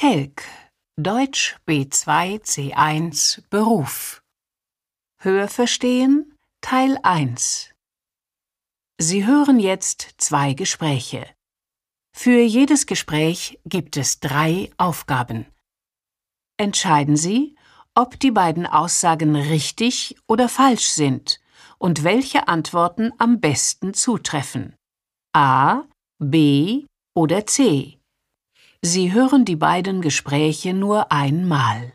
Telk, Deutsch B2 C1 Beruf. Hörverstehen Teil 1. Sie hören jetzt zwei Gespräche. Für jedes Gespräch gibt es drei Aufgaben. Entscheiden Sie, ob die beiden Aussagen richtig oder falsch sind und welche Antworten am besten zutreffen. A, B oder C. Sie hören die beiden Gespräche nur einmal.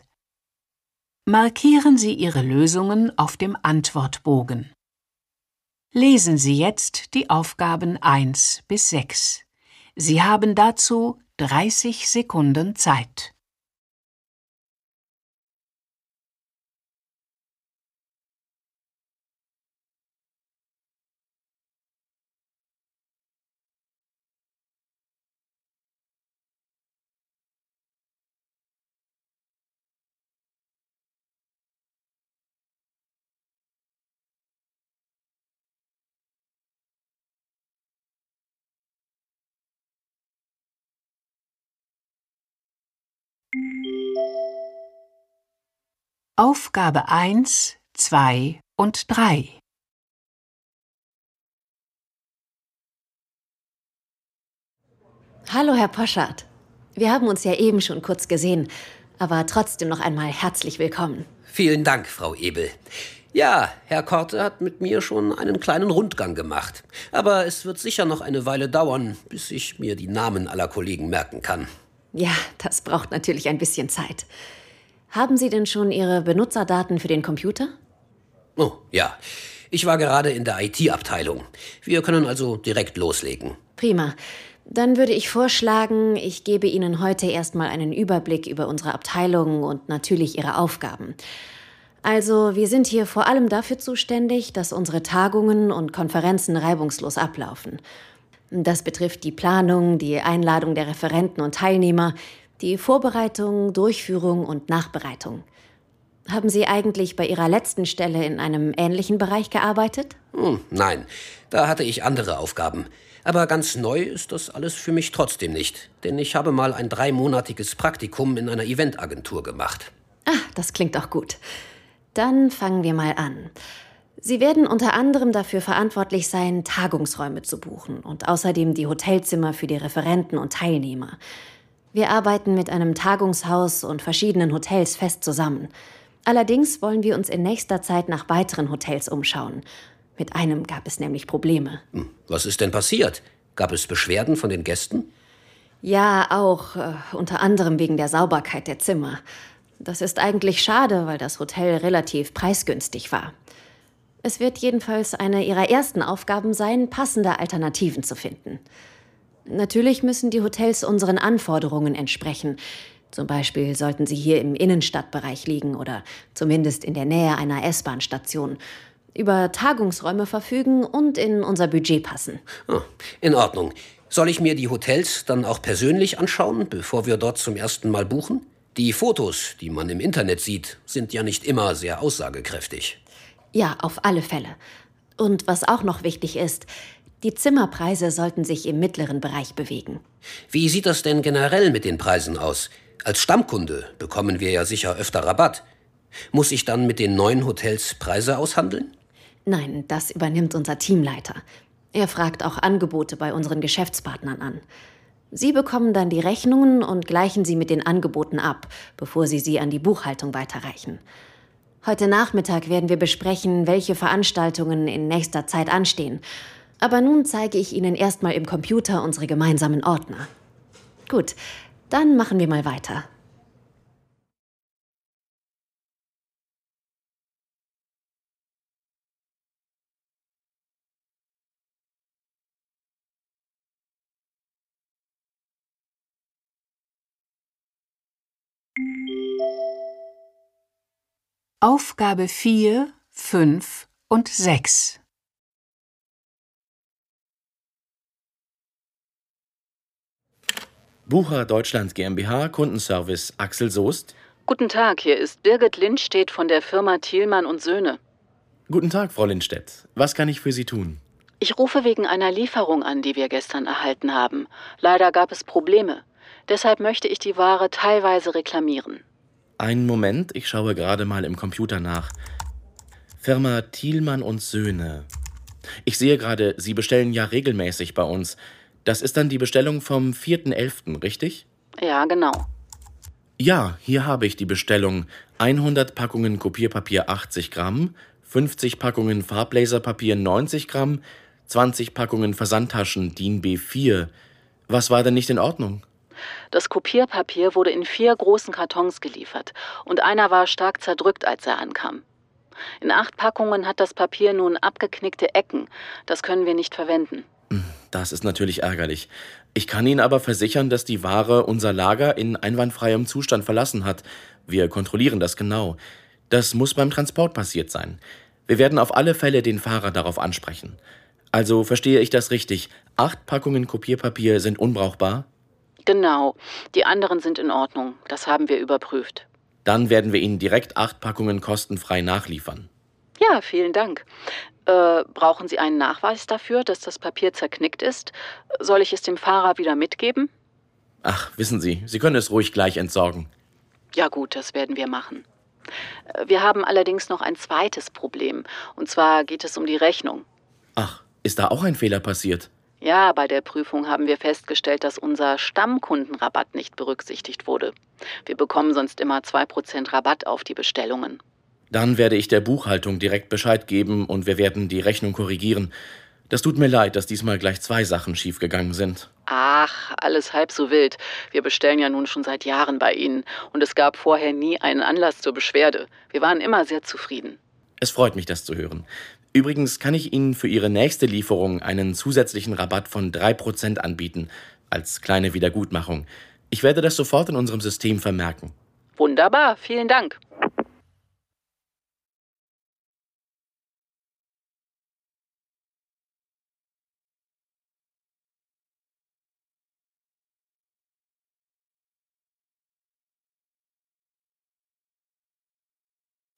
Markieren Sie Ihre Lösungen auf dem Antwortbogen. Lesen Sie jetzt die Aufgaben 1 bis 6. Sie haben dazu 30 Sekunden Zeit. Aufgabe 1, 2 und 3 Hallo, Herr Poschardt. Wir haben uns ja eben schon kurz gesehen, aber trotzdem noch einmal herzlich willkommen. Vielen Dank, Frau Ebel. Ja, Herr Korte hat mit mir schon einen kleinen Rundgang gemacht. Aber es wird sicher noch eine Weile dauern, bis ich mir die Namen aller Kollegen merken kann. Ja, das braucht natürlich ein bisschen Zeit. Haben Sie denn schon Ihre Benutzerdaten für den Computer? Oh, ja. Ich war gerade in der IT-Abteilung. Wir können also direkt loslegen. Prima. Dann würde ich vorschlagen, ich gebe Ihnen heute erstmal einen Überblick über unsere Abteilung und natürlich Ihre Aufgaben. Also, wir sind hier vor allem dafür zuständig, dass unsere Tagungen und Konferenzen reibungslos ablaufen. Das betrifft die Planung, die Einladung der Referenten und Teilnehmer, die Vorbereitung, Durchführung und Nachbereitung. Haben Sie eigentlich bei Ihrer letzten Stelle in einem ähnlichen Bereich gearbeitet? Hm, nein, da hatte ich andere Aufgaben. Aber ganz neu ist das alles für mich trotzdem nicht, denn ich habe mal ein dreimonatiges Praktikum in einer Eventagentur gemacht. Ah, das klingt auch gut. Dann fangen wir mal an. Sie werden unter anderem dafür verantwortlich sein, Tagungsräume zu buchen und außerdem die Hotelzimmer für die Referenten und Teilnehmer. Wir arbeiten mit einem Tagungshaus und verschiedenen Hotels fest zusammen. Allerdings wollen wir uns in nächster Zeit nach weiteren Hotels umschauen. Mit einem gab es nämlich Probleme. Hm, was ist denn passiert? Gab es Beschwerden von den Gästen? Ja, auch. Äh, unter anderem wegen der Sauberkeit der Zimmer. Das ist eigentlich schade, weil das Hotel relativ preisgünstig war. Es wird jedenfalls eine ihrer ersten Aufgaben sein, passende Alternativen zu finden. Natürlich müssen die Hotels unseren Anforderungen entsprechen. Zum Beispiel sollten sie hier im Innenstadtbereich liegen oder zumindest in der Nähe einer S-Bahn-Station, über Tagungsräume verfügen und in unser Budget passen. Oh, in Ordnung. Soll ich mir die Hotels dann auch persönlich anschauen, bevor wir dort zum ersten Mal buchen? Die Fotos, die man im Internet sieht, sind ja nicht immer sehr aussagekräftig. Ja, auf alle Fälle. Und was auch noch wichtig ist, die Zimmerpreise sollten sich im mittleren Bereich bewegen. Wie sieht das denn generell mit den Preisen aus? Als Stammkunde bekommen wir ja sicher öfter Rabatt. Muss ich dann mit den neuen Hotels Preise aushandeln? Nein, das übernimmt unser Teamleiter. Er fragt auch Angebote bei unseren Geschäftspartnern an. Sie bekommen dann die Rechnungen und gleichen sie mit den Angeboten ab, bevor Sie sie an die Buchhaltung weiterreichen. Heute Nachmittag werden wir besprechen, welche Veranstaltungen in nächster Zeit anstehen aber nun zeige ich Ihnen erstmal im Computer unsere gemeinsamen Ordner. Gut, dann machen wir mal weiter. Aufgabe 4, 5 und 6 Bucher Deutschland GmbH, Kundenservice Axel Soest. Guten Tag, hier ist Birgit Lindstedt von der Firma Thielmann und Söhne. Guten Tag, Frau Lindstedt. Was kann ich für Sie tun? Ich rufe wegen einer Lieferung an, die wir gestern erhalten haben. Leider gab es Probleme. Deshalb möchte ich die Ware teilweise reklamieren. Einen Moment, ich schaue gerade mal im Computer nach. Firma Thielmann und Söhne. Ich sehe gerade, Sie bestellen ja regelmäßig bei uns. Das ist dann die Bestellung vom 4.11., richtig? Ja, genau. Ja, hier habe ich die Bestellung. 100 Packungen Kopierpapier 80 Gramm, 50 Packungen Farblaserpapier 90 Gramm, 20 Packungen Versandtaschen DIN B4. Was war denn nicht in Ordnung? Das Kopierpapier wurde in vier großen Kartons geliefert und einer war stark zerdrückt, als er ankam. In acht Packungen hat das Papier nun abgeknickte Ecken. Das können wir nicht verwenden. Das ist natürlich ärgerlich. Ich kann Ihnen aber versichern, dass die Ware unser Lager in einwandfreiem Zustand verlassen hat. Wir kontrollieren das genau. Das muss beim Transport passiert sein. Wir werden auf alle Fälle den Fahrer darauf ansprechen. Also verstehe ich das richtig. Acht Packungen Kopierpapier sind unbrauchbar? Genau. Die anderen sind in Ordnung. Das haben wir überprüft. Dann werden wir Ihnen direkt acht Packungen kostenfrei nachliefern. Ja, vielen Dank. Äh, brauchen Sie einen Nachweis dafür, dass das Papier zerknickt ist? Soll ich es dem Fahrer wieder mitgeben? Ach, wissen Sie, Sie können es ruhig gleich entsorgen. Ja gut, das werden wir machen. Äh, Wir haben allerdings noch ein zweites Problem. Und zwar geht es um die Rechnung. Ach, ist da auch ein Fehler passiert? Ja, bei der Prüfung haben wir festgestellt, dass unser Stammkundenrabatt nicht berücksichtigt wurde. Wir bekommen sonst immer 2% Rabatt auf die Bestellungen. Dann werde ich der Buchhaltung direkt Bescheid geben und wir werden die Rechnung korrigieren. Das tut mir leid, dass diesmal gleich zwei Sachen schiefgegangen sind. Ach, alles halb so wild. Wir bestellen ja nun schon seit Jahren bei Ihnen und es gab vorher nie einen Anlass zur Beschwerde. Wir waren immer sehr zufrieden. Es freut mich, das zu hören. Übrigens kann ich Ihnen für Ihre nächste Lieferung einen zusätzlichen Rabatt von 3% anbieten, als kleine Wiedergutmachung. Ich werde das sofort in unserem System vermerken. Wunderbar, vielen Dank.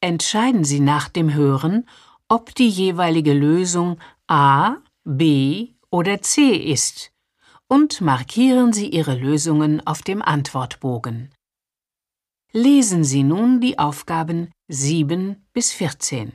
Entscheiden Sie nach dem Hören, ob die jeweilige Lösung A, B oder C ist und markieren Sie Ihre Lösungen auf dem Antwortbogen. Lesen Sie nun die Aufgaben 7 bis 14.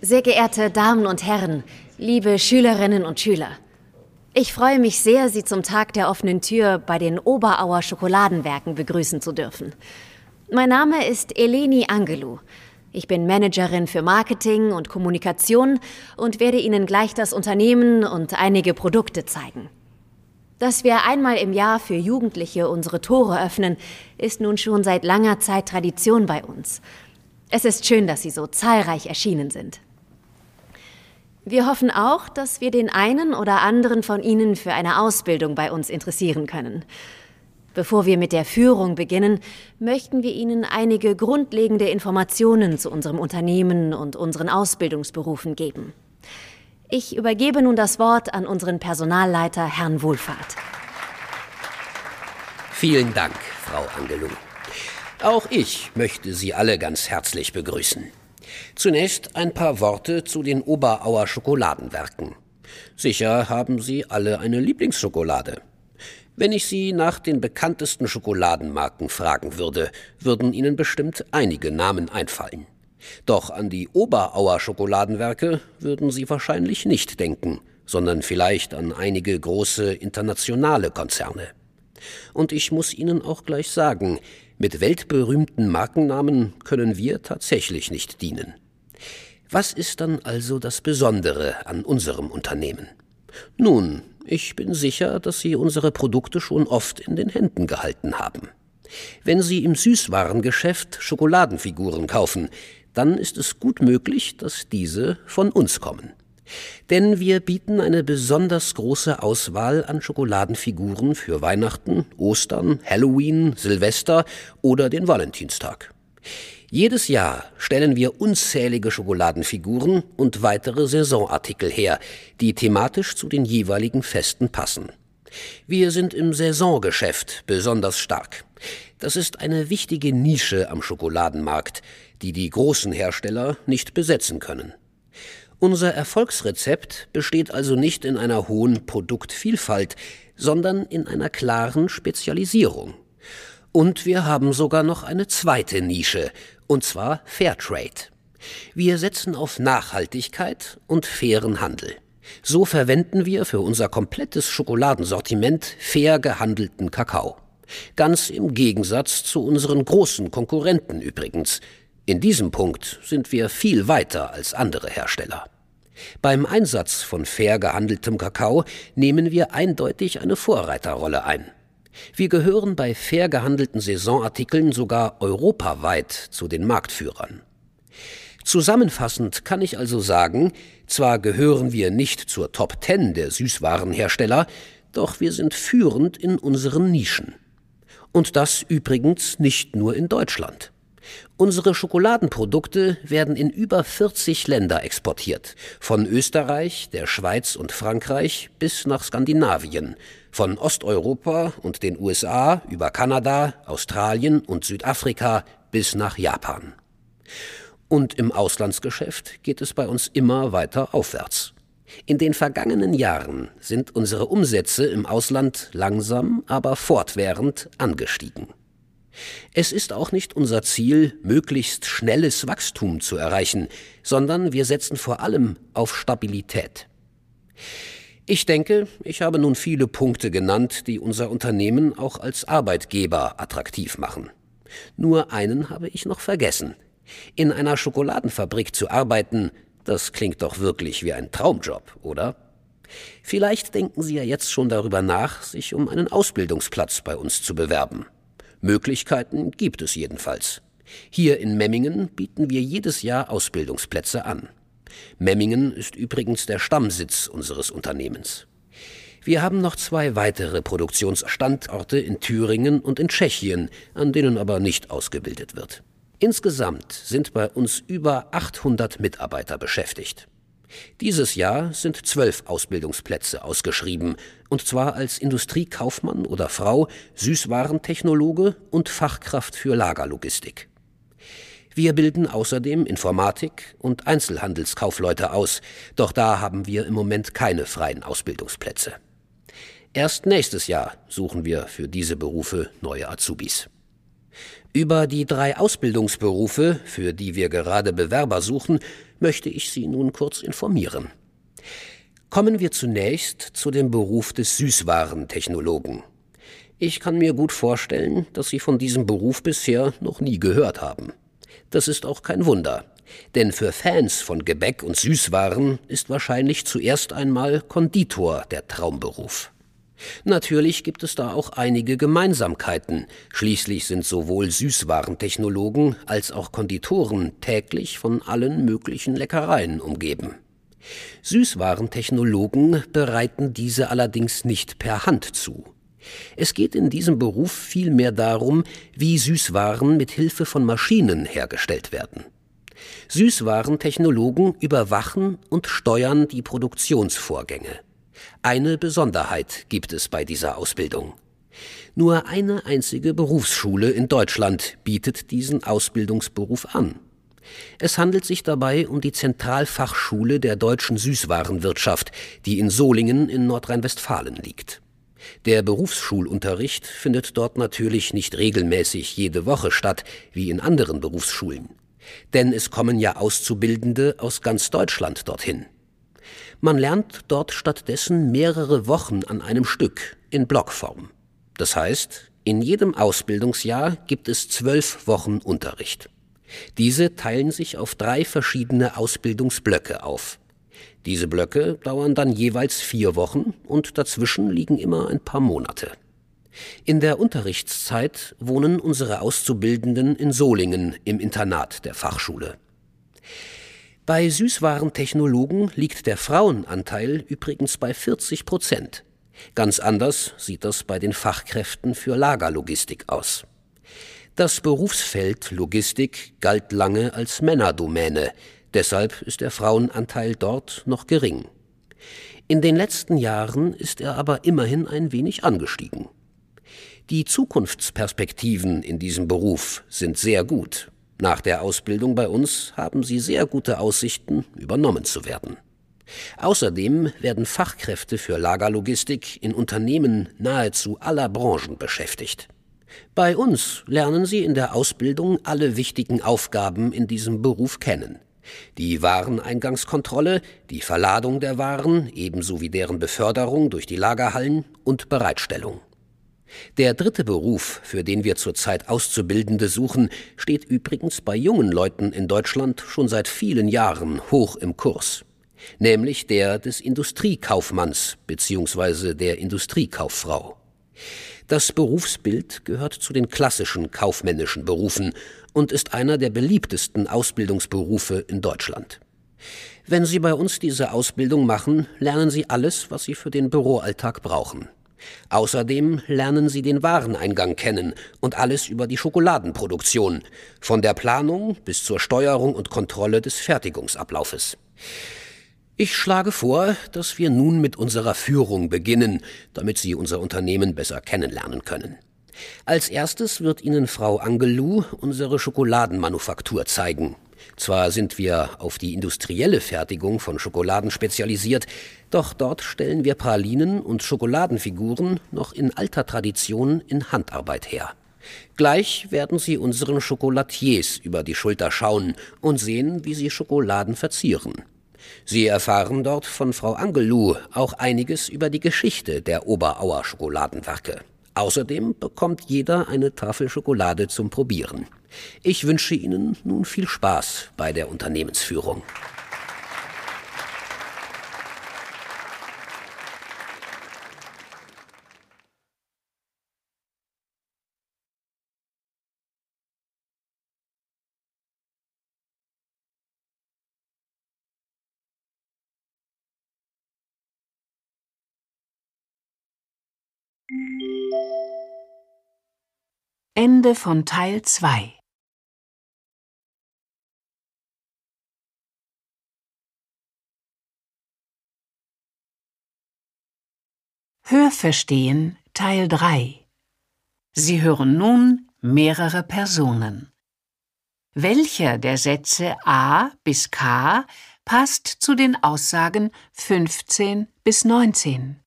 Sehr geehrte Damen und Herren, liebe Schülerinnen und Schüler. Ich freue mich sehr, Sie zum Tag der offenen Tür bei den Oberauer Schokoladenwerken begrüßen zu dürfen. Mein Name ist Eleni Angelou. Ich bin Managerin für Marketing und Kommunikation und werde Ihnen gleich das Unternehmen und einige Produkte zeigen. Dass wir einmal im Jahr für Jugendliche unsere Tore öffnen, ist nun schon seit langer Zeit Tradition bei uns. Es ist schön, dass Sie so zahlreich erschienen sind. Wir hoffen auch, dass wir den einen oder anderen von Ihnen für eine Ausbildung bei uns interessieren können. Bevor wir mit der Führung beginnen, möchten wir Ihnen einige grundlegende Informationen zu unserem Unternehmen und unseren Ausbildungsberufen geben. Ich übergebe nun das Wort an unseren Personalleiter, Herrn Wohlfahrt. Vielen Dank, Frau Angelou. Auch ich möchte Sie alle ganz herzlich begrüßen. Zunächst ein paar Worte zu den Oberauer Schokoladenwerken. Sicher haben Sie alle eine Lieblingsschokolade. Wenn ich Sie nach den bekanntesten Schokoladenmarken fragen würde, würden Ihnen bestimmt einige Namen einfallen. Doch an die Oberauer Schokoladenwerke würden Sie wahrscheinlich nicht denken, sondern vielleicht an einige große internationale Konzerne. Und ich muss Ihnen auch gleich sagen, mit weltberühmten Markennamen können wir tatsächlich nicht dienen. Was ist dann also das Besondere an unserem Unternehmen? Nun, ich bin sicher, dass Sie unsere Produkte schon oft in den Händen gehalten haben. Wenn Sie im Süßwarengeschäft Schokoladenfiguren kaufen, dann ist es gut möglich, dass diese von uns kommen. Denn wir bieten eine besonders große Auswahl an Schokoladenfiguren für Weihnachten, Ostern, Halloween, Silvester oder den Valentinstag. Jedes Jahr stellen wir unzählige Schokoladenfiguren und weitere Saisonartikel her, die thematisch zu den jeweiligen Festen passen. Wir sind im Saisongeschäft besonders stark. Das ist eine wichtige Nische am Schokoladenmarkt, die die großen Hersteller nicht besetzen können. Unser Erfolgsrezept besteht also nicht in einer hohen Produktvielfalt, sondern in einer klaren Spezialisierung. Und wir haben sogar noch eine zweite Nische, und zwar Fairtrade. Wir setzen auf Nachhaltigkeit und fairen Handel. So verwenden wir für unser komplettes Schokoladensortiment fair gehandelten Kakao. Ganz im Gegensatz zu unseren großen Konkurrenten übrigens. In diesem Punkt sind wir viel weiter als andere Hersteller. Beim Einsatz von fair gehandeltem Kakao nehmen wir eindeutig eine Vorreiterrolle ein. Wir gehören bei fair gehandelten Saisonartikeln sogar europaweit zu den Marktführern. Zusammenfassend kann ich also sagen, zwar gehören wir nicht zur Top Ten der Süßwarenhersteller, doch wir sind führend in unseren Nischen. Und das übrigens nicht nur in Deutschland. Unsere Schokoladenprodukte werden in über 40 Länder exportiert, von Österreich, der Schweiz und Frankreich bis nach Skandinavien, von Osteuropa und den USA über Kanada, Australien und Südafrika bis nach Japan. Und im Auslandsgeschäft geht es bei uns immer weiter aufwärts. In den vergangenen Jahren sind unsere Umsätze im Ausland langsam, aber fortwährend angestiegen. Es ist auch nicht unser Ziel, möglichst schnelles Wachstum zu erreichen, sondern wir setzen vor allem auf Stabilität. Ich denke, ich habe nun viele Punkte genannt, die unser Unternehmen auch als Arbeitgeber attraktiv machen. Nur einen habe ich noch vergessen. In einer Schokoladenfabrik zu arbeiten, das klingt doch wirklich wie ein Traumjob, oder? Vielleicht denken Sie ja jetzt schon darüber nach, sich um einen Ausbildungsplatz bei uns zu bewerben. Möglichkeiten gibt es jedenfalls. Hier in Memmingen bieten wir jedes Jahr Ausbildungsplätze an. Memmingen ist übrigens der Stammsitz unseres Unternehmens. Wir haben noch zwei weitere Produktionsstandorte in Thüringen und in Tschechien, an denen aber nicht ausgebildet wird. Insgesamt sind bei uns über 800 Mitarbeiter beschäftigt. Dieses Jahr sind zwölf Ausbildungsplätze ausgeschrieben, und zwar als Industriekaufmann oder Frau, Süßwarentechnologe und Fachkraft für Lagerlogistik. Wir bilden außerdem Informatik und Einzelhandelskaufleute aus, doch da haben wir im Moment keine freien Ausbildungsplätze. Erst nächstes Jahr suchen wir für diese Berufe neue Azubis. Über die drei Ausbildungsberufe, für die wir gerade Bewerber suchen, möchte ich Sie nun kurz informieren. Kommen wir zunächst zu dem Beruf des Süßwarentechnologen. Ich kann mir gut vorstellen, dass Sie von diesem Beruf bisher noch nie gehört haben. Das ist auch kein Wunder, denn für Fans von Gebäck und Süßwaren ist wahrscheinlich zuerst einmal Konditor der Traumberuf. Natürlich gibt es da auch einige Gemeinsamkeiten. Schließlich sind sowohl Süßwarentechnologen als auch Konditoren täglich von allen möglichen Leckereien umgeben. Süßwarentechnologen bereiten diese allerdings nicht per Hand zu. Es geht in diesem Beruf vielmehr darum, wie Süßwaren mit Hilfe von Maschinen hergestellt werden. Süßwarentechnologen überwachen und steuern die Produktionsvorgänge. Eine Besonderheit gibt es bei dieser Ausbildung. Nur eine einzige Berufsschule in Deutschland bietet diesen Ausbildungsberuf an. Es handelt sich dabei um die Zentralfachschule der deutschen Süßwarenwirtschaft, die in Solingen in Nordrhein-Westfalen liegt. Der Berufsschulunterricht findet dort natürlich nicht regelmäßig jede Woche statt, wie in anderen Berufsschulen. Denn es kommen ja Auszubildende aus ganz Deutschland dorthin. Man lernt dort stattdessen mehrere Wochen an einem Stück in Blockform. Das heißt, in jedem Ausbildungsjahr gibt es zwölf Wochen Unterricht. Diese teilen sich auf drei verschiedene Ausbildungsblöcke auf. Diese Blöcke dauern dann jeweils vier Wochen und dazwischen liegen immer ein paar Monate. In der Unterrichtszeit wohnen unsere Auszubildenden in Solingen im Internat der Fachschule. Bei Süßwarentechnologen liegt der Frauenanteil übrigens bei 40 Prozent. Ganz anders sieht das bei den Fachkräften für Lagerlogistik aus. Das Berufsfeld Logistik galt lange als Männerdomäne, deshalb ist der Frauenanteil dort noch gering. In den letzten Jahren ist er aber immerhin ein wenig angestiegen. Die Zukunftsperspektiven in diesem Beruf sind sehr gut. Nach der Ausbildung bei uns haben sie sehr gute Aussichten, übernommen zu werden. Außerdem werden Fachkräfte für Lagerlogistik in Unternehmen nahezu aller Branchen beschäftigt. Bei uns lernen sie in der Ausbildung alle wichtigen Aufgaben in diesem Beruf kennen. Die Wareneingangskontrolle, die Verladung der Waren ebenso wie deren Beförderung durch die Lagerhallen und Bereitstellung. Der dritte Beruf, für den wir zurzeit Auszubildende suchen, steht übrigens bei jungen Leuten in Deutschland schon seit vielen Jahren hoch im Kurs, nämlich der des Industriekaufmanns bzw. der Industriekauffrau. Das Berufsbild gehört zu den klassischen kaufmännischen Berufen und ist einer der beliebtesten Ausbildungsberufe in Deutschland. Wenn Sie bei uns diese Ausbildung machen, lernen Sie alles, was Sie für den Büroalltag brauchen. Außerdem lernen sie den Wareneingang kennen und alles über die Schokoladenproduktion, von der Planung bis zur Steuerung und Kontrolle des Fertigungsablaufes. Ich schlage vor, dass wir nun mit unserer Führung beginnen, damit Sie unser Unternehmen besser kennenlernen können. Als erstes wird Ihnen Frau Angelou unsere Schokoladenmanufaktur zeigen. Zwar sind wir auf die industrielle Fertigung von Schokoladen spezialisiert, doch dort stellen wir Pralinen und Schokoladenfiguren noch in alter Tradition in Handarbeit her. Gleich werden Sie unseren Schokolatiers über die Schulter schauen und sehen, wie sie Schokoladen verzieren. Sie erfahren dort von Frau Angelou auch einiges über die Geschichte der Oberauer Schokoladenwerke. Außerdem bekommt jeder eine Tafel Schokolade zum Probieren. Ich wünsche Ihnen nun viel Spaß bei der Unternehmensführung. Ende von Teil 2Hörverstehen Teil 3 Sie hören nun mehrere Personen. Welcher der Sätze A bis K passt zu den Aussagen 15 bis 19?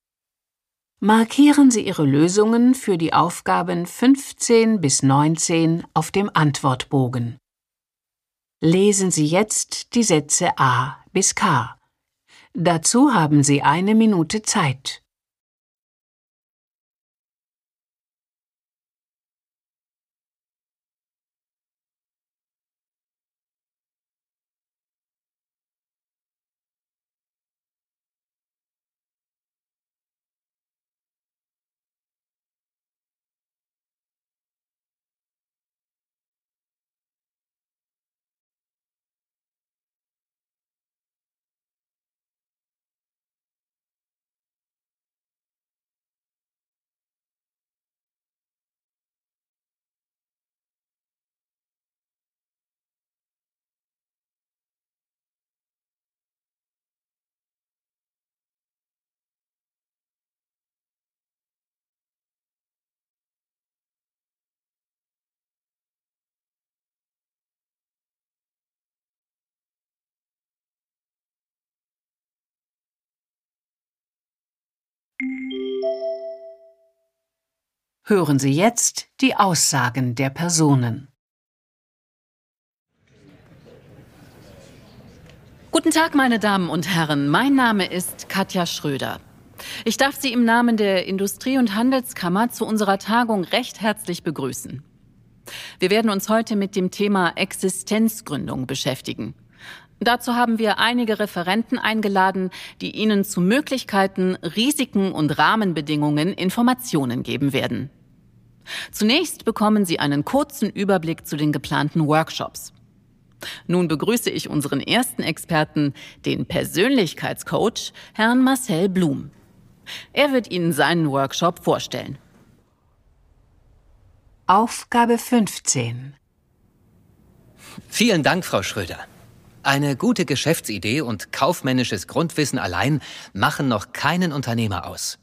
Markieren Sie Ihre Lösungen für die Aufgaben 15 bis 19 auf dem Antwortbogen. Lesen Sie jetzt die Sätze A bis K. Dazu haben Sie eine Minute Zeit. Hören Sie jetzt die Aussagen der Personen. Guten Tag, meine Damen und Herren. Mein Name ist Katja Schröder. Ich darf Sie im Namen der Industrie- und Handelskammer zu unserer Tagung recht herzlich begrüßen. Wir werden uns heute mit dem Thema Existenzgründung beschäftigen. Dazu haben wir einige Referenten eingeladen, die Ihnen zu Möglichkeiten, Risiken und Rahmenbedingungen Informationen geben werden. Zunächst bekommen Sie einen kurzen Überblick zu den geplanten Workshops. Nun begrüße ich unseren ersten Experten, den Persönlichkeitscoach, Herrn Marcel Blum. Er wird Ihnen seinen Workshop vorstellen. Aufgabe 15 Vielen Dank, Frau Schröder. Eine gute Geschäftsidee und kaufmännisches Grundwissen allein machen noch keinen Unternehmer aus.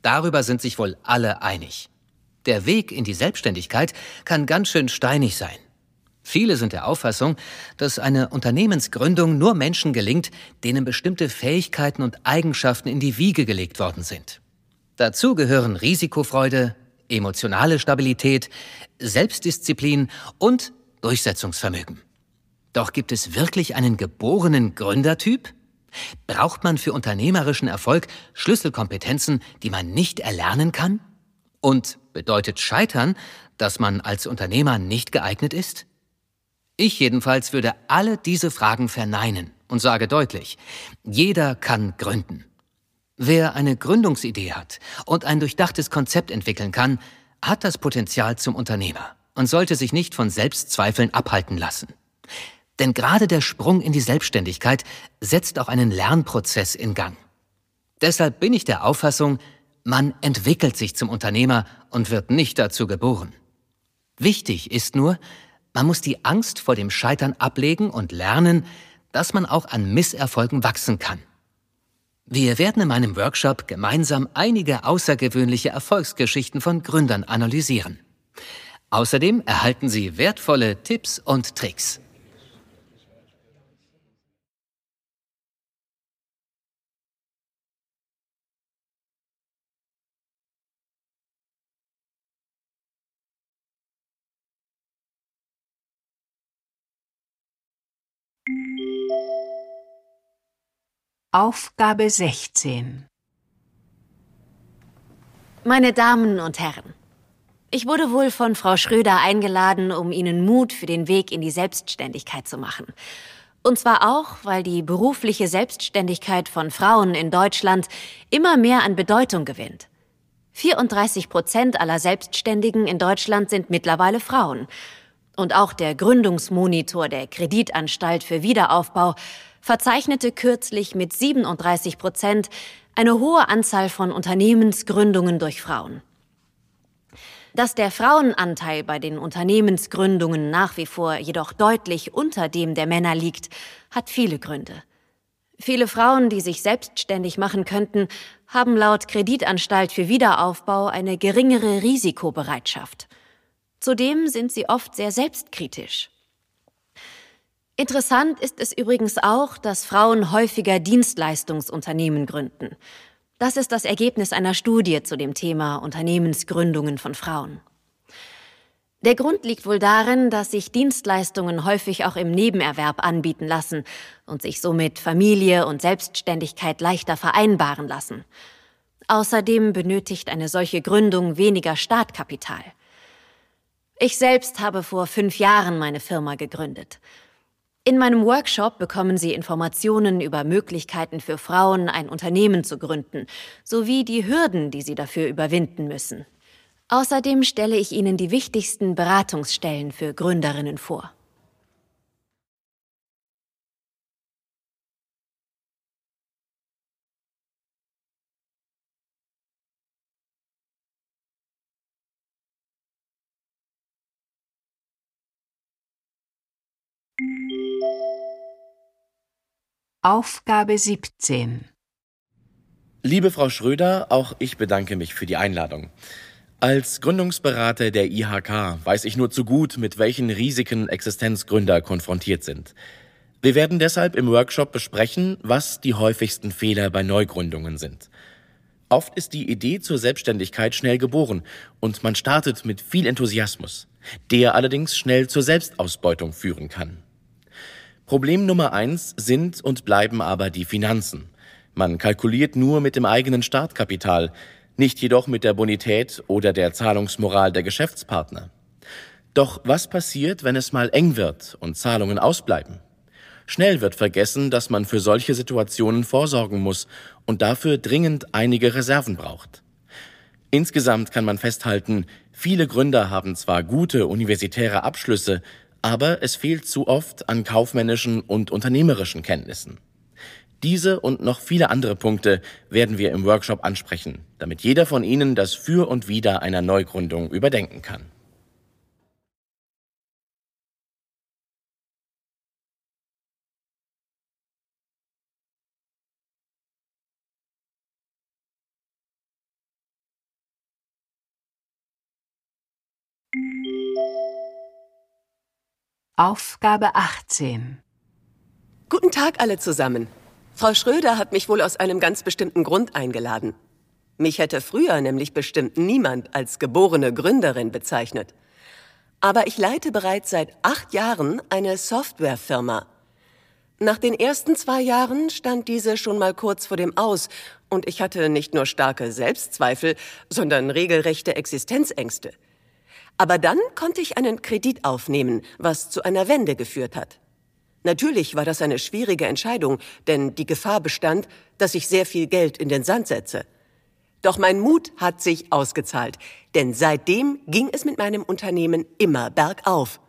Darüber sind sich wohl alle einig. Der Weg in die Selbstständigkeit kann ganz schön steinig sein. Viele sind der Auffassung, dass eine Unternehmensgründung nur Menschen gelingt, denen bestimmte Fähigkeiten und Eigenschaften in die Wiege gelegt worden sind. Dazu gehören Risikofreude, emotionale Stabilität, Selbstdisziplin und Durchsetzungsvermögen. Doch gibt es wirklich einen geborenen Gründertyp? Braucht man für unternehmerischen Erfolg Schlüsselkompetenzen, die man nicht erlernen kann? Und bedeutet Scheitern, dass man als Unternehmer nicht geeignet ist? Ich jedenfalls würde alle diese Fragen verneinen und sage deutlich, jeder kann gründen. Wer eine Gründungsidee hat und ein durchdachtes Konzept entwickeln kann, hat das Potenzial zum Unternehmer und sollte sich nicht von Selbstzweifeln abhalten lassen. Denn gerade der Sprung in die Selbstständigkeit setzt auch einen Lernprozess in Gang. Deshalb bin ich der Auffassung, man entwickelt sich zum Unternehmer und wird nicht dazu geboren. Wichtig ist nur, man muss die Angst vor dem Scheitern ablegen und lernen, dass man auch an Misserfolgen wachsen kann. Wir werden in meinem Workshop gemeinsam einige außergewöhnliche Erfolgsgeschichten von Gründern analysieren. Außerdem erhalten Sie wertvolle Tipps und Tricks. Aufgabe 16 Meine Damen und Herren, ich wurde wohl von Frau Schröder eingeladen, um Ihnen Mut für den Weg in die Selbstständigkeit zu machen. Und zwar auch, weil die berufliche Selbstständigkeit von Frauen in Deutschland immer mehr an Bedeutung gewinnt. 34 Prozent aller Selbstständigen in Deutschland sind mittlerweile Frauen. Und auch der Gründungsmonitor der Kreditanstalt für Wiederaufbau verzeichnete kürzlich mit 37 Prozent eine hohe Anzahl von Unternehmensgründungen durch Frauen. Dass der Frauenanteil bei den Unternehmensgründungen nach wie vor jedoch deutlich unter dem der Männer liegt, hat viele Gründe. Viele Frauen, die sich selbstständig machen könnten, haben laut Kreditanstalt für Wiederaufbau eine geringere Risikobereitschaft. Zudem sind sie oft sehr selbstkritisch. Interessant ist es übrigens auch, dass Frauen häufiger Dienstleistungsunternehmen gründen. Das ist das Ergebnis einer Studie zu dem Thema Unternehmensgründungen von Frauen. Der Grund liegt wohl darin, dass sich Dienstleistungen häufig auch im Nebenerwerb anbieten lassen und sich somit Familie und Selbstständigkeit leichter vereinbaren lassen. Außerdem benötigt eine solche Gründung weniger Startkapital. Ich selbst habe vor fünf Jahren meine Firma gegründet. In meinem Workshop bekommen Sie Informationen über Möglichkeiten für Frauen, ein Unternehmen zu gründen, sowie die Hürden, die sie dafür überwinden müssen. Außerdem stelle ich Ihnen die wichtigsten Beratungsstellen für Gründerinnen vor. Aufgabe 17 Liebe Frau Schröder, auch ich bedanke mich für die Einladung. Als Gründungsberater der IHK weiß ich nur zu gut, mit welchen Risiken Existenzgründer konfrontiert sind. Wir werden deshalb im Workshop besprechen, was die häufigsten Fehler bei Neugründungen sind. Oft ist die Idee zur Selbstständigkeit schnell geboren und man startet mit viel Enthusiasmus, der allerdings schnell zur Selbstausbeutung führen kann. Problem Nummer eins sind und bleiben aber die Finanzen. Man kalkuliert nur mit dem eigenen Startkapital, nicht jedoch mit der Bonität oder der Zahlungsmoral der Geschäftspartner. Doch was passiert, wenn es mal eng wird und Zahlungen ausbleiben? Schnell wird vergessen, dass man für solche Situationen vorsorgen muss und dafür dringend einige Reserven braucht. Insgesamt kann man festhalten, viele Gründer haben zwar gute universitäre Abschlüsse, aber es fehlt zu oft an kaufmännischen und unternehmerischen Kenntnissen. Diese und noch viele andere Punkte werden wir im Workshop ansprechen, damit jeder von Ihnen das Für und Wider einer Neugründung überdenken kann. Aufgabe 18 Guten Tag alle zusammen. Frau Schröder hat mich wohl aus einem ganz bestimmten Grund eingeladen. Mich hätte früher nämlich bestimmt niemand als geborene Gründerin bezeichnet. Aber ich leite bereits seit acht Jahren eine Softwarefirma. Nach den ersten zwei Jahren stand diese schon mal kurz vor dem Aus und ich hatte nicht nur starke Selbstzweifel, sondern regelrechte Existenzängste. Aber dann konnte ich einen Kredit aufnehmen, was zu einer Wende geführt hat. Natürlich war das eine schwierige Entscheidung, denn die Gefahr bestand, dass ich sehr viel Geld in den Sand setze. Doch mein Mut hat sich ausgezahlt, denn seitdem ging es mit meinem Unternehmen immer bergauf.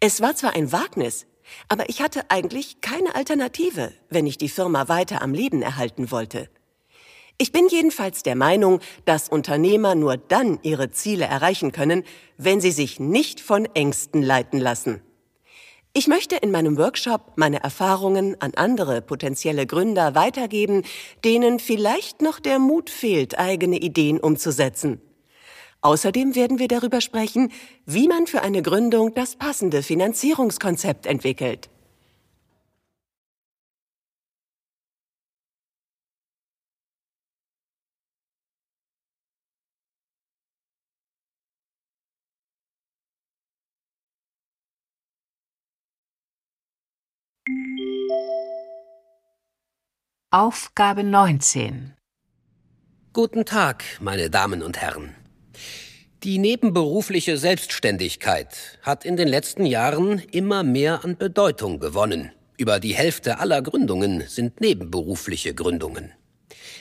Es war zwar ein Wagnis, aber ich hatte eigentlich keine Alternative, wenn ich die Firma weiter am Leben erhalten wollte. Ich bin jedenfalls der Meinung, dass Unternehmer nur dann ihre Ziele erreichen können, wenn sie sich nicht von Ängsten leiten lassen. Ich möchte in meinem Workshop meine Erfahrungen an andere potenzielle Gründer weitergeben, denen vielleicht noch der Mut fehlt, eigene Ideen umzusetzen. Außerdem werden wir darüber sprechen, wie man für eine Gründung das passende Finanzierungskonzept entwickelt. Aufgabe 19 Guten Tag, meine Damen und Herren. Die nebenberufliche Selbstständigkeit hat in den letzten Jahren immer mehr an Bedeutung gewonnen. Über die Hälfte aller Gründungen sind nebenberufliche Gründungen.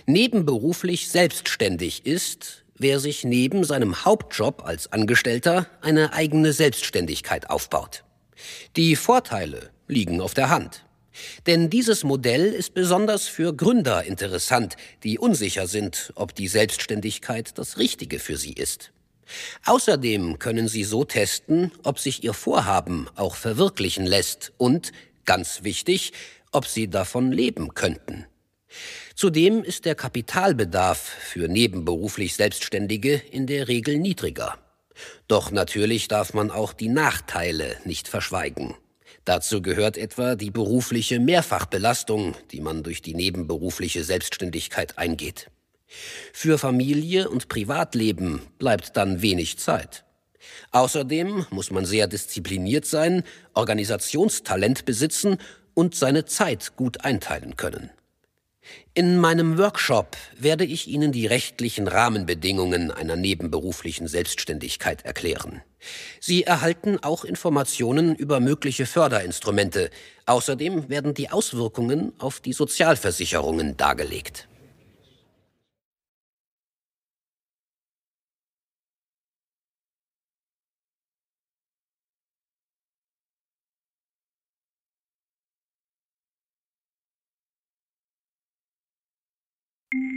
Nebenberuflich selbstständig ist, wer sich neben seinem Hauptjob als Angestellter eine eigene Selbstständigkeit aufbaut. Die Vorteile liegen auf der Hand. Denn dieses Modell ist besonders für Gründer interessant, die unsicher sind, ob die Selbstständigkeit das Richtige für sie ist. Außerdem können sie so testen, ob sich ihr Vorhaben auch verwirklichen lässt und, ganz wichtig, ob sie davon leben könnten. Zudem ist der Kapitalbedarf für nebenberuflich Selbstständige in der Regel niedriger. Doch natürlich darf man auch die Nachteile nicht verschweigen. Dazu gehört etwa die berufliche Mehrfachbelastung, die man durch die nebenberufliche Selbstständigkeit eingeht. Für Familie und Privatleben bleibt dann wenig Zeit. Außerdem muss man sehr diszipliniert sein, Organisationstalent besitzen und seine Zeit gut einteilen können. In meinem Workshop werde ich Ihnen die rechtlichen Rahmenbedingungen einer nebenberuflichen Selbstständigkeit erklären. Sie erhalten auch Informationen über mögliche Förderinstrumente. Außerdem werden die Auswirkungen auf die Sozialversicherungen dargelegt.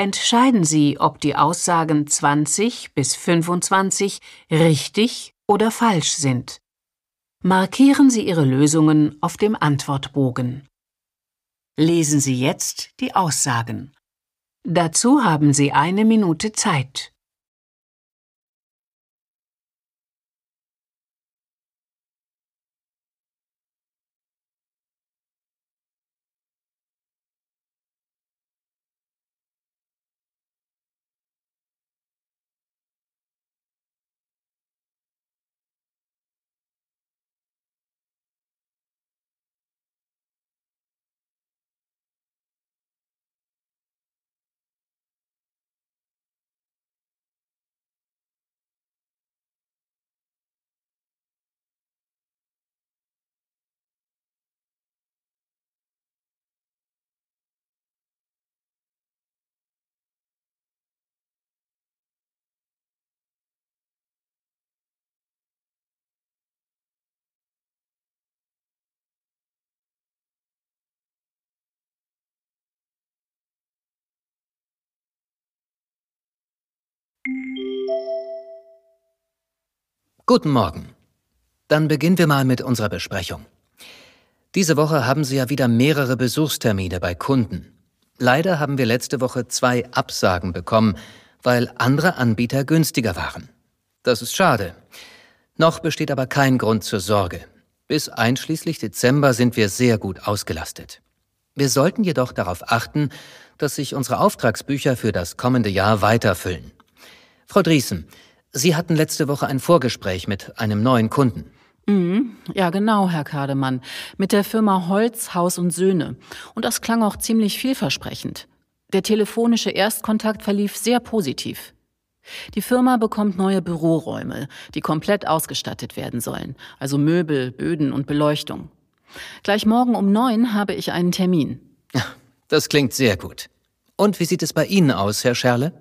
Entscheiden Sie, ob die Aussagen 20 bis 25 richtig oder falsch sind. Markieren Sie Ihre Lösungen auf dem Antwortbogen. Lesen Sie jetzt die Aussagen. Dazu haben Sie eine Minute Zeit. Guten Morgen. Dann beginnen wir mal mit unserer Besprechung. Diese Woche haben Sie ja wieder mehrere Besuchstermine bei Kunden. Leider haben wir letzte Woche zwei Absagen bekommen, weil andere Anbieter günstiger waren. Das ist schade. Noch besteht aber kein Grund zur Sorge. Bis einschließlich Dezember sind wir sehr gut ausgelastet. Wir sollten jedoch darauf achten, dass sich unsere Auftragsbücher für das kommende Jahr weiterfüllen. Frau Driesen, Sie hatten letzte Woche ein Vorgespräch mit einem neuen Kunden. Mhm, ja, genau, Herr Kademann. Mit der Firma Holz, Haus und Söhne. Und das klang auch ziemlich vielversprechend. Der telefonische Erstkontakt verlief sehr positiv. Die Firma bekommt neue Büroräume, die komplett ausgestattet werden sollen, also Möbel, Böden und Beleuchtung. Gleich morgen um neun habe ich einen Termin. Das klingt sehr gut. Und wie sieht es bei Ihnen aus, Herr Scherle?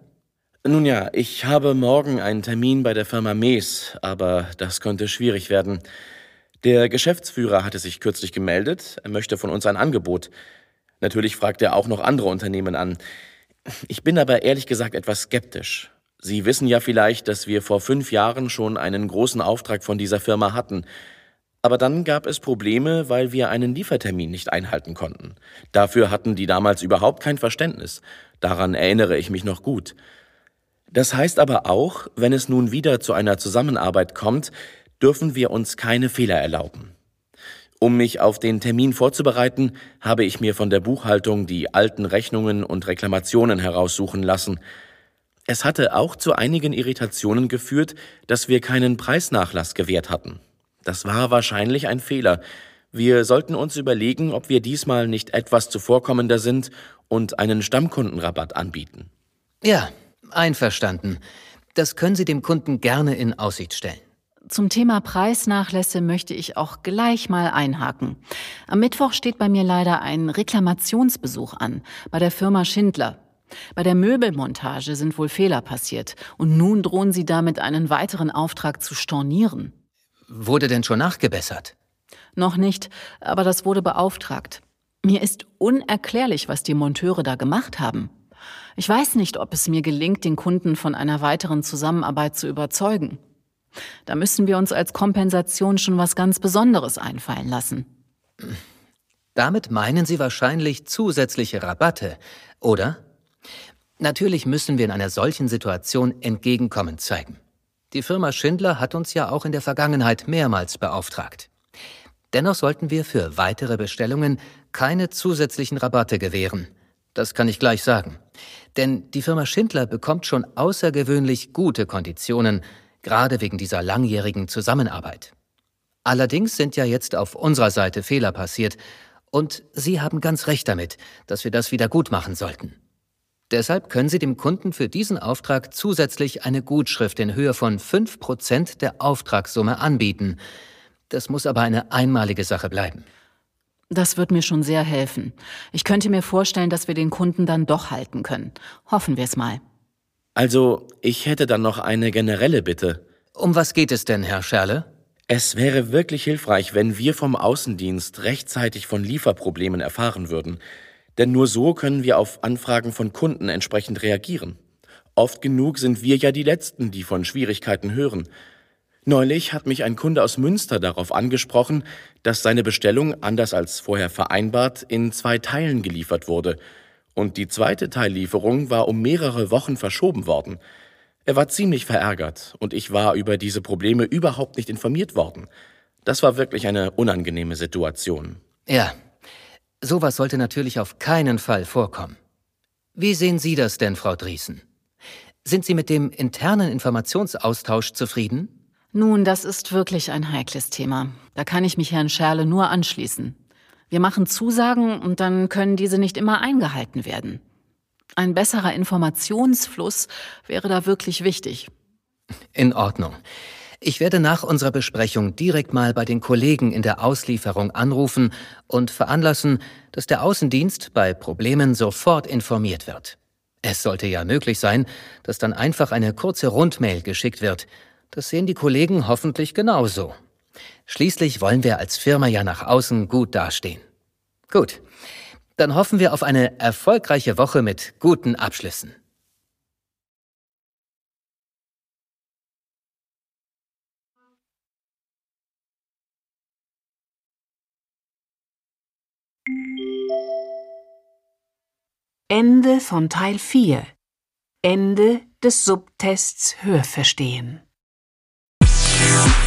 Nun ja, ich habe morgen einen Termin bei der Firma Mees, aber das könnte schwierig werden. Der Geschäftsführer hatte sich kürzlich gemeldet, er möchte von uns ein Angebot. Natürlich fragt er auch noch andere Unternehmen an. Ich bin aber ehrlich gesagt etwas skeptisch. Sie wissen ja vielleicht, dass wir vor fünf Jahren schon einen großen Auftrag von dieser Firma hatten. Aber dann gab es Probleme, weil wir einen Liefertermin nicht einhalten konnten. Dafür hatten die damals überhaupt kein Verständnis. Daran erinnere ich mich noch gut. Das heißt aber auch, wenn es nun wieder zu einer Zusammenarbeit kommt, dürfen wir uns keine Fehler erlauben. Um mich auf den Termin vorzubereiten, habe ich mir von der Buchhaltung die alten Rechnungen und Reklamationen heraussuchen lassen. Es hatte auch zu einigen Irritationen geführt, dass wir keinen Preisnachlass gewährt hatten. Das war wahrscheinlich ein Fehler. Wir sollten uns überlegen, ob wir diesmal nicht etwas zuvorkommender sind und einen Stammkundenrabatt anbieten. Ja, Einverstanden. Das können Sie dem Kunden gerne in Aussicht stellen. Zum Thema Preisnachlässe möchte ich auch gleich mal einhaken. Am Mittwoch steht bei mir leider ein Reklamationsbesuch an bei der Firma Schindler. Bei der Möbelmontage sind wohl Fehler passiert und nun drohen sie damit einen weiteren Auftrag zu stornieren. Wurde denn schon nachgebessert? Noch nicht, aber das wurde beauftragt. Mir ist unerklärlich, was die Monteure da gemacht haben. Ich weiß nicht, ob es mir gelingt, den Kunden von einer weiteren Zusammenarbeit zu überzeugen. Da müssen wir uns als Kompensation schon was ganz Besonderes einfallen lassen. Damit meinen Sie wahrscheinlich zusätzliche Rabatte, oder? Natürlich müssen wir in einer solchen Situation Entgegenkommen zeigen. Die Firma Schindler hat uns ja auch in der Vergangenheit mehrmals beauftragt. Dennoch sollten wir für weitere Bestellungen keine zusätzlichen Rabatte gewähren. Das kann ich gleich sagen. Denn die Firma Schindler bekommt schon außergewöhnlich gute Konditionen, gerade wegen dieser langjährigen Zusammenarbeit. Allerdings sind ja jetzt auf unserer Seite Fehler passiert, und Sie haben ganz recht damit, dass wir das wieder gut machen sollten. Deshalb können Sie dem Kunden für diesen Auftrag zusätzlich eine Gutschrift in Höhe von 5% der Auftragssumme anbieten. Das muss aber eine einmalige Sache bleiben. Das wird mir schon sehr helfen. Ich könnte mir vorstellen, dass wir den Kunden dann doch halten können. Hoffen wir es mal. Also, ich hätte dann noch eine generelle Bitte. Um was geht es denn, Herr Scherle? Es wäre wirklich hilfreich, wenn wir vom Außendienst rechtzeitig von Lieferproblemen erfahren würden. Denn nur so können wir auf Anfragen von Kunden entsprechend reagieren. Oft genug sind wir ja die Letzten, die von Schwierigkeiten hören. Neulich hat mich ein Kunde aus Münster darauf angesprochen, dass seine Bestellung, anders als vorher vereinbart, in zwei Teilen geliefert wurde. Und die zweite Teillieferung war um mehrere Wochen verschoben worden. Er war ziemlich verärgert und ich war über diese Probleme überhaupt nicht informiert worden. Das war wirklich eine unangenehme Situation. Ja, sowas sollte natürlich auf keinen Fall vorkommen. Wie sehen Sie das denn, Frau Driesen? Sind Sie mit dem internen Informationsaustausch zufrieden? Nun, das ist wirklich ein heikles Thema. Da kann ich mich Herrn Scherle nur anschließen. Wir machen Zusagen und dann können diese nicht immer eingehalten werden. Ein besserer Informationsfluss wäre da wirklich wichtig. In Ordnung. Ich werde nach unserer Besprechung direkt mal bei den Kollegen in der Auslieferung anrufen und veranlassen, dass der Außendienst bei Problemen sofort informiert wird. Es sollte ja möglich sein, dass dann einfach eine kurze Rundmail geschickt wird, das sehen die Kollegen hoffentlich genauso. Schließlich wollen wir als Firma ja nach außen gut dastehen. Gut, dann hoffen wir auf eine erfolgreiche Woche mit guten Abschlüssen. Ende von Teil 4. Ende des Subtests Hörverstehen. Peace.